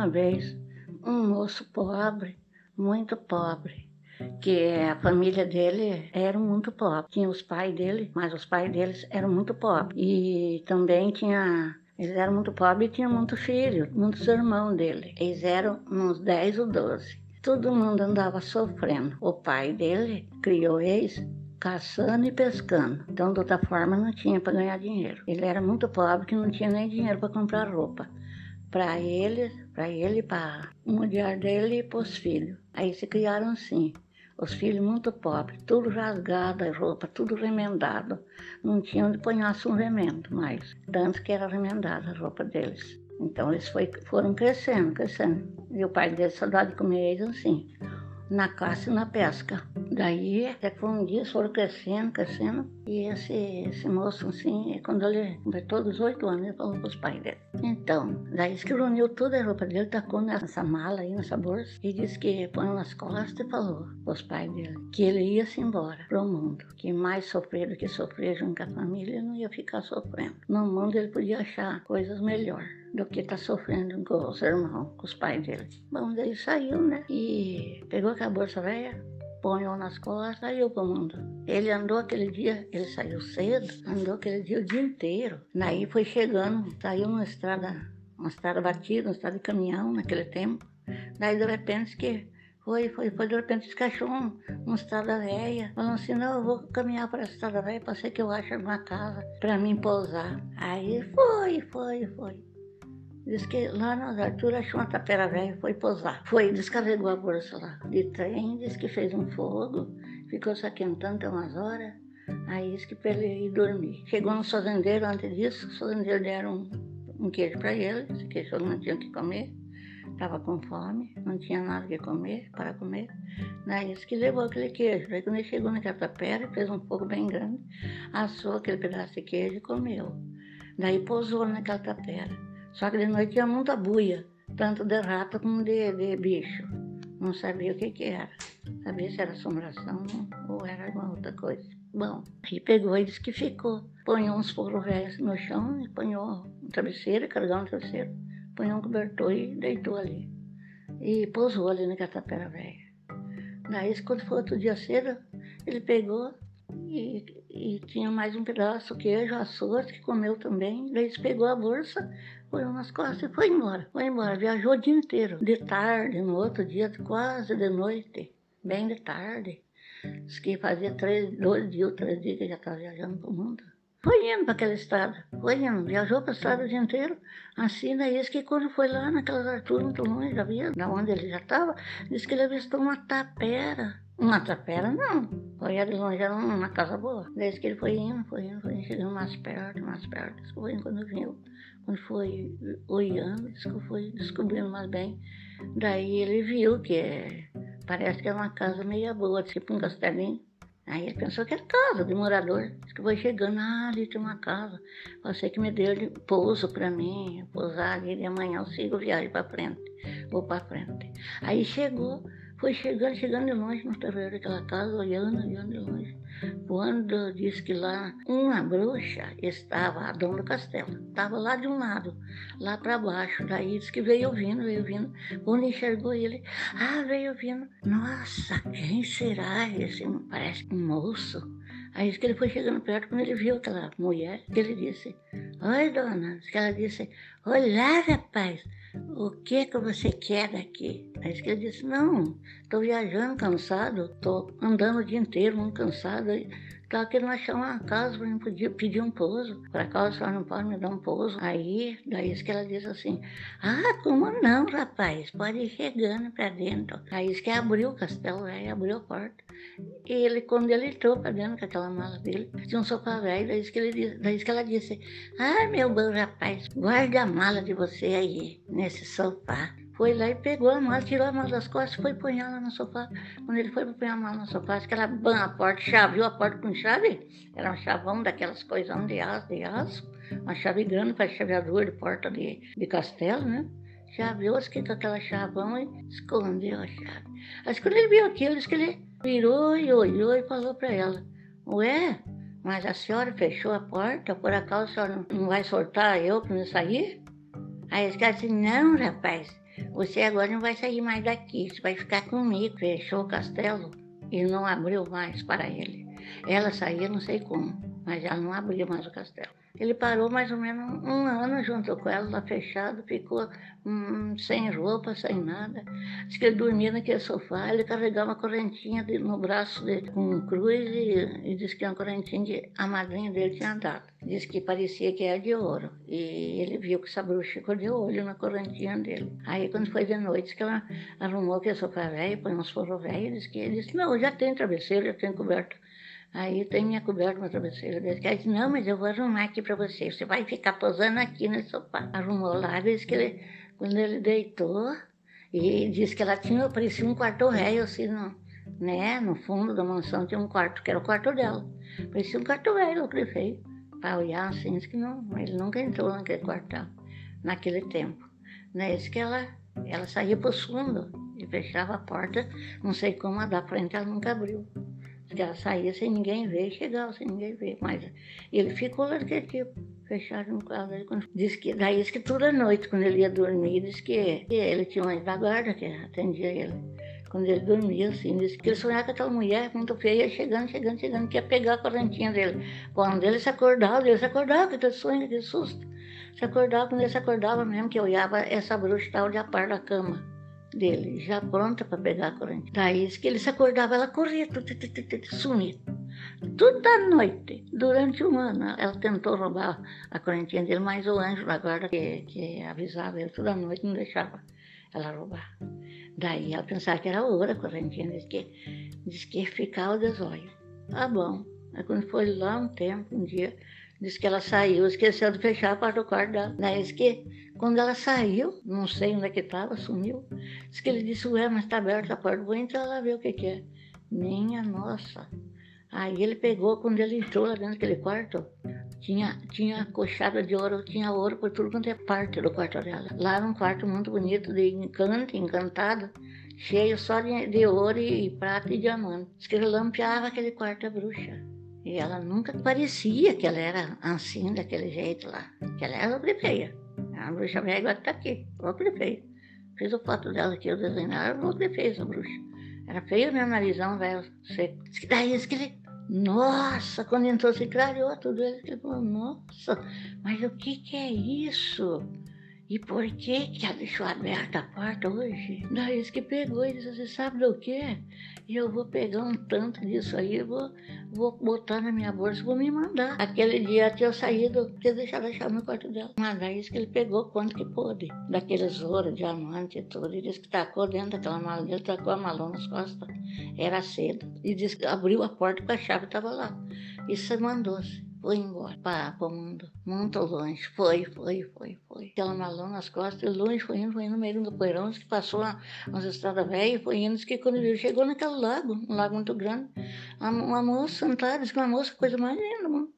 uma vez um moço pobre, muito pobre, que a família dele era muito pobre. Tinha os pais dele, mas os pais deles eram muito pobres. E também tinha eles eram muito pobres e tinham muitos filhos, muitos irmãos dele. Eles eram uns 10 ou 12. Todo mundo andava sofrendo. O pai dele criou eles caçando e pescando. Então, de outra forma, não tinha para ganhar dinheiro. Ele era muito pobre que não tinha nem dinheiro para comprar roupa. Para ele, para ele, para mulher dele e para os filhos. Aí se criaram assim. Os filhos muito pobres, tudo rasgado, a roupa, tudo remendado. Não tinha onde ponhasse um remendo mais. Tanto que era remendada a roupa deles. Então eles foi, foram crescendo, crescendo. E o pai deles dava de comer eles assim na caça e na pesca. Daí, até que um dia, foram crescendo, crescendo, e esse, esse moço, assim, quando ele completou 18 anos, ele falou para os pais dele. Então, daí que reuniu toda a roupa dele, tacou nessa mala aí, nessa bolsa, e disse que põe nas costas e falou para os pais dele que ele ia se embora para o mundo, que mais sofrer do que sofrer junto com a família, ele não ia ficar sofrendo. No mundo ele podia achar coisas melhores do que está sofrendo com os irmãos, com os pais dele. Bom, daí saiu, né? E pegou aquela bolsa velha, ponhou nas costas, saiu pro mundo. Ele andou aquele dia, ele saiu cedo, andou aquele dia o dia inteiro. Daí foi chegando, saiu numa estrada, uma estrada batida, uma estrada de caminhão naquele tempo. Daí de repente que foi, foi, foi, de repente descachou um, uma estrada velha, falando assim, não, eu vou caminhar para a estrada velha, para ser que eu ache uma casa para mim pousar. Aí foi, foi, foi. Diz que lá nas alturas achou uma tapera velha e foi pousar. Foi, descarregou a bolsa lá de trem, diz que fez um fogo, ficou se aquentando até umas horas. Aí disse que para ele ir dormir. Chegou no fazendeiro antes disso, os fazendeiros deram um, um queijo para ele, esse queijo não tinha o que comer. Estava com fome, não tinha nada que comer, para comer. Daí disse que levou aquele queijo. Aí quando ele chegou naquela tapera, fez um fogo bem grande, assou aquele pedaço de queijo e comeu. Daí pousou naquela tapera. Só que de noite tinha muita buia, tanto de rato como de, de bicho. Não sabia o que, que era. Sabia se era assombração ou era alguma outra coisa. Bom, aí pegou e disse que ficou. Ponhou uns forros velhos no chão e ponhou um travesseiro, carregou um travesseiro, ponhou um cobertor e deitou ali. E pousou ali na catapera velha. Daí, quando foi outro dia cedo, ele pegou e, e tinha mais um pedaço queijo, açúcar, que comeu também. Daí ele pegou a bolsa, foi umas costas e foi embora. Foi embora, viajou o dia inteiro. De tarde, no outro dia, quase de noite, bem de tarde. Diz que fazia três, dois dias três dias que já estava viajando para o mundo. Foi indo para aquela estrada, foi indo, viajou para a estrada o dia inteiro. Assim, daí disse que quando foi lá naquelas alturas muito longe da via, da onde ele já estava, disse que ele avistou uma tapera. Uma tapera não, de longe, era uma casa boa. Desde que ele foi indo, foi indo, foi indo, chegando mais perto, mais perto. Foi quando viu quando foi olhando, foi descobrindo mais bem. Daí ele viu que é, parece que é uma casa meia boa, tipo um castelinho. Aí ele pensou que era casa de morador. Diz que foi chegando, ah, ali tem uma casa. Você que me deu pouso para mim, pousar ali, e amanhã eu sigo viagem para frente, vou para frente. Aí chegou, foi chegando, chegando de longe no terreiro daquela casa, olhando, olhando de longe. Quando disse que lá uma bruxa estava, a dona do castelo, estava lá de um lado, lá para baixo. Daí disse que veio ouvindo, veio ouvindo. Quando enxergou ele, ah, veio ouvindo. Nossa, quem será esse? Parece um moço. Aí disse que ele foi chegando perto, quando ele viu aquela mulher, ele disse, Oi, dona. Que ela disse, Olá, rapaz o que que você quer daqui? Aí ele disse, não, estou viajando cansado, estou andando o dia inteiro, muito cansado. Estava querendo achar uma casa para pedir um pouso. Por acaso a senhora não pode me dar um pouso? Aí, daí que ela disse assim, ah, como não, rapaz? Pode ir chegando para dentro. Aí que abriu o castelo, aí abriu a porta. E ele, quando ele entrou para dentro com aquela mala dele, tinha um sofá velho, daí que, ele, daí que ela disse, ah, meu bom rapaz, guarda a mala de você aí, nesse sofá foi lá e pegou a mala, tirou a mala das costas e foi pôr ela no sofá. Quando ele foi pôr a mala no sofá, acho que ela ban a porta, chaveou a porta com chave. Era um chavão daquelas coisas de aço, de aço. Uma chave grande para chaveador de porta de, de castelo, né? Chaveou, acho que com aquela chavão e escondeu a chave. Acho que quando ele viu aquilo, acho que ele virou e olhou e falou para ela, ué, mas a senhora fechou a porta, por acaso a senhora não vai soltar eu para me sair? Aí ele disse, não, rapaz, você agora não vai sair mais daqui, você vai ficar comigo. Fechou o castelo e não abriu mais para ele. Ela saía, não sei como, mas ela não abriu mais o castelo. Ele parou mais ou menos um ano junto com ela, lá fechado, ficou hum, sem roupa, sem nada. Diz que ele dormia naquele sofá, ele carregava uma correntinha de, no braço dele com cruz e, e disse que uma correntinha que a madrinha dele tinha dado. Diz que parecia que era de ouro. E ele viu que essa bruxa ficou de olho na correntinha dele. Aí quando foi de noite, que ela arrumou aquele sofá velho, põe uns forros velhos, disse que ele disse, não, já tem travesseiro, já tem coberto Aí tem minha coberta, uma travesseira desse. Ela disse, não, mas eu vou arrumar aqui para você. Você vai ficar posando aqui no sofá. Arrumou lá, disse que ele, quando ele deitou, e disse que ela tinha, parecia um quarto velho, assim, no, né? No fundo da mansão tinha um quarto, que era o quarto dela. Parecia um quarto velho, aquele feio. Para olhar assim, disse que não, ele nunca entrou naquele quarto naquele tempo. Né? Disse que ela, ela saía para o fundo e fechava a porta, não sei como, a da frente ela nunca abriu que ela saía sem ninguém ver chegava sem ninguém ver. Mas ele ficou daquele tipo, fechado no quarto. Diz que, daí que toda noite, quando ele ia dormir, disse que, que ele tinha uma da guarda que atendia ele. Quando ele dormia, assim, disse que ele sonhava com aquela mulher muito feia, chegando, chegando, chegando, que ia pegar a correntinha dele. Quando ele se acordava, ele se acordava aquele sonho, aquele susto. Se acordava, quando ele se acordava mesmo, que olhava, essa bruxa estava de a par da cama dele, já pronta para pegar a corrente. Daí que ele se acordava, ela corria, sumia. Toda noite, durante um ano, ela tentou roubar a correntinha dele, mas o anjo da guarda que, que avisava ele toda noite não deixava ela roubar. Daí ela pensava que era ouro a correntinha, disse que, disse que ficava de zóio. Tá bom. Aí quando foi lá um tempo, um dia, disse que ela saiu, esqueceu de fechar a porta do quarto dela. Daí disse que quando ela saiu, não sei onde é que estava, sumiu. Diz que ele disse, ué, mas está aberta a porta, vou entrar lá ver o que, que é. Minha nossa. Aí ele pegou, quando ele entrou lá dentro daquele quarto, tinha, tinha coxada de ouro, tinha ouro por tudo quanto é parte do quarto dela. Lá era um quarto muito bonito, de encanto, encantado, cheio só de, de ouro e, e, prata e diamante. Diz que ele lampeava aquele quarto da bruxa. E ela nunca parecia que ela era assim, daquele jeito lá. Que ela era feia. A bruxa velha agora está aqui, que ele fez. Fiz a foto dela aqui, eu desenhar, igual que ele fez a bruxa. Era feio meu narizão, velho, seco. Daí que ele, nossa, quando entrou, se clareou tudo. Ele falou, nossa, mas o que que é isso? E por que que ela deixou aberta a porta hoje? Daí que pegou e disse, você sabe do quê? E eu vou pegar um tanto disso aí, vou, vou botar na minha bolsa, vou me mandar. Aquele dia até eu saído, tinha deixado a chave no quarto dela. Mas daí que ele pegou quanto que pôde, daqueles ouro, diamante e tudo. E disse que tacou dentro daquela mala dele, tacou a malona nas costas. Era cedo. E disse que abriu a porta com a chave estava lá. E se mandou-se foi embora para o mundo, muito longe. Foi, foi, foi, foi. Aquela malona nas costas, e longe, foi indo, foi indo no meio do poeirão, que passou umas estradas velhas, foi indo, que quando ele chegou naquele lago, um lago muito grande, uma, moça sentada, disse que uma moça, coisa mais linda, mano,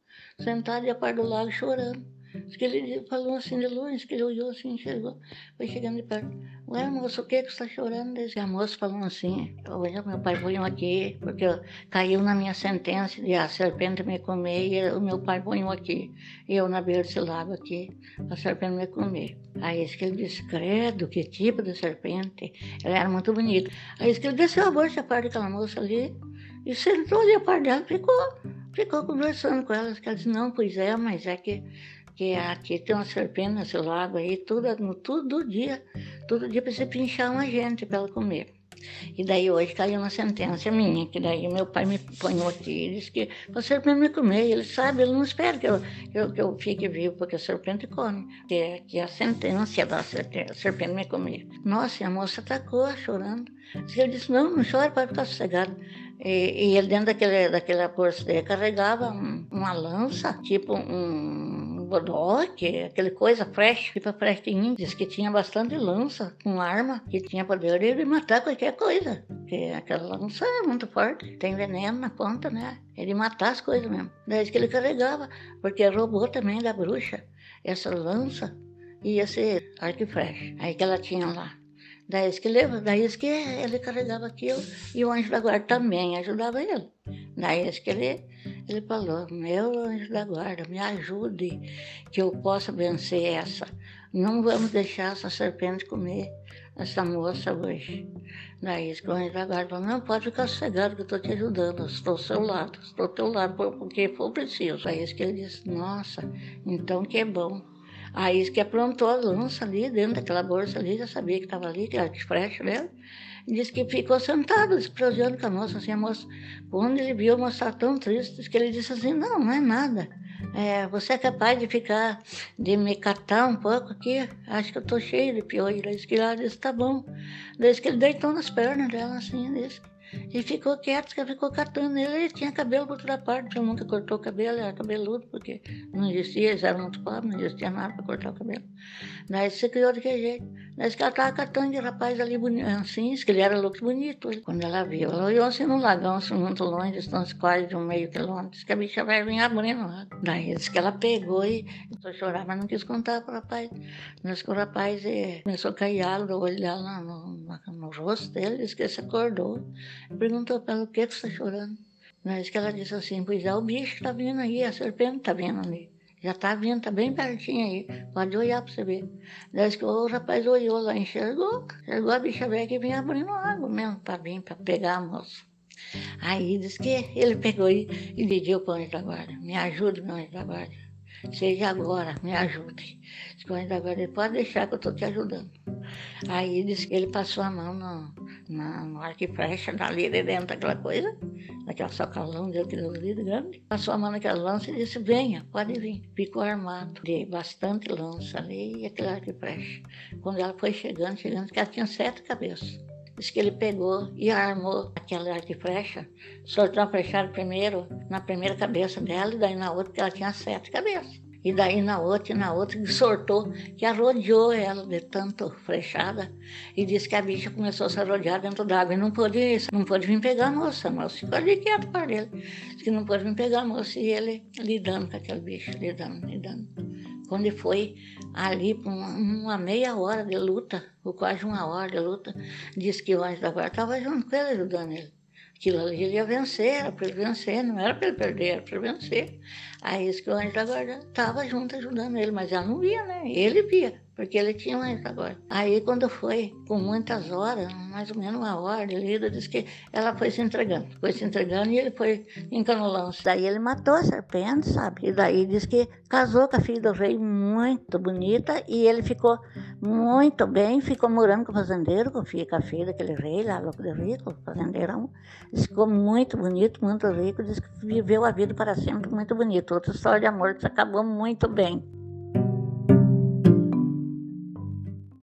sentada a par do lago chorando. Diz que ele falou assim de longe, que ele olhou assim, chegou, foi chegando de perto. Ué, moço, o que que você está chorando? Diz que a moça falou assim, olha, meu pai foi aqui, porque caiu na minha sentença de a serpente me comer e o meu pai foi aqui. E eu na beira desse lago aqui, a serpente me comer. Aí disse que ele disse, credo, que tipo de serpente? Ela era muito bonita. Aí disse que ele desceu a bolsa a parte daquela moça ali e sentou ali a parte dela, ficou, ficou conversando com ela. Ela disse, não, pois é, mas é que que aqui tem uma serpente nesse lago aí, tudo, todo dia, todo dia você pinchar uma gente para ela comer. E daí hoje caiu uma sentença minha, que daí meu pai me ponhou aqui e disse que a serpente me comer. Ele sabe, ele não espera que eu, eu, que eu fique vivo, porque a serpente come. Que é, que a sentença da serpente me comer. Nossa, e a moça atacou, chorando. Ele disse, não, não chora, pode ficar sossegado. E, e ele dentro daquele, daquela bolsa dele carregava um, uma lança, tipo um bodoque, aquele coisa, fresh, tipo a frestinha, diz que tinha bastante lança com arma, que tinha poder de matar qualquer coisa. Porque aquela lança é muito forte, tem veneno na ponta, né? É de matar as coisas mesmo. Daí que ele carregava, porque roubou também da bruxa essa lança e esse arco fresh. Aí que ela tinha lá. Daí que, leva, daí que ele carregava aquilo e o anjo da guarda também ajudava ele. Daí que ele ele falou: Meu anjo da guarda, me ajude que eu possa vencer essa, não vamos deixar essa serpente comer essa moça hoje. Daí esse corrente da guarda falou, não, pode ficar sossegado que eu estou te ajudando, estou ao seu lado, estou ao teu lado, porque for preciso. Aí que ele disse, nossa, então que é bom. Aí que aprontou a lança ali, dentro daquela bolsa ali, já sabia que estava ali, que era de frecha dela. Disse que ficou sentado, desprezando com a moça, assim, a moça, quando ele viu a moça tão triste, que ele disse assim, não, não é nada. É, você é capaz de ficar, de me catar um pouco aqui? Acho que eu tô cheio de piolho. Disse que ela disse, tá bom. Disse que ele deitou nas pernas dela, assim, disse. E ficou quieto, que ficou catando ele. Ele tinha cabelo por outra parte, ele nunca cortou o cabelo, era cabeludo, porque não existia, eles eram muito pobres, não existia nada para cortar o cabelo. Daí se criou daquele jeito. Daí que ela estava catando de rapaz ali assim, que ele era louco bonito. Quando ela viu, ela olhou assim no lagão, assim, muito longe, distância quase de um meio quilômetro. Disse que a bicha vai vir abrindo lá. Daí disse que ela pegou e começou a chorar, mas não quis contar para o rapaz. Disse que o rapaz eh, começou a cair água, olhar no, no, no, rosto dele, disse que ele se acordou. Perguntou para ela o que, que você está chorando. Mas que ela disse assim, pois é, o bicho está vindo aí, a serpente está vindo ali. Já está vindo, está bem pertinho aí. Pode olhar para você ver. Desde que o rapaz olhou lá, enxergou. Enxergou a bicha velha que vinha abrindo água mesmo para vir, para pegar a moça. Aí disse que ele pegou e, e pediu para o anjo da guarda. Me ajude, meu anjo da guarda. Seja agora, me ajude. Disse que o anjo da guarda, pode deixar que eu estou te ajudando. Aí que ele passou a mão no, na, no arco e flecha, de dentro daquela coisa, daquela socalão daquele ouvido grande. Passou a mão naquela lança e disse, venha, pode vir. Ficou armado de bastante lança ali e aquele arco e flecha. Quando ela foi chegando, chegando, que ela tinha sete cabeças. Disse que ele pegou e armou aquela arco e flecha, soltou a flechada primeiro na primeira cabeça dela e daí na outra, que ela tinha sete cabeças. E daí na outra, e na outra, que sortou, que arrodeou ela de tanto flechada. E disse que a bicha começou a se arrodear dentro d'água. E não pôde, não pôde vir pegar a moça. A moça ficou ali quieto para ele. Disse que não pôde vir pegar a moça. E ele lidando com aquele bicho, lidando, lidando. Quando ele foi ali, uma, uma meia hora de luta, ou quase uma hora de luta, disse que o anjo da guarda estava junto com ele, ajudando ele aquilo ali ele ia vencer, era para ele vencer, não era para ele perder, era para ele vencer. Aí isso que o anjo da guarda estava junto ajudando ele, mas ela não via, né? Ele via porque ele tinha mais agora. Aí quando foi, com muitas horas, mais ou menos uma hora de lida, disse que ela foi se entregando, foi se entregando e ele foi encanolando. Daí ele matou a serpente, sabe? E daí disse que casou com a filha do rei muito bonita e ele ficou muito bem, ficou morando com o fazendeiro, com a filha, com a filha daquele rei lá, louco de rico, fazendeirão. Ficou muito bonito, muito rico, disse que viveu a vida para sempre muito bonito. Outra história de amor que acabou muito bem.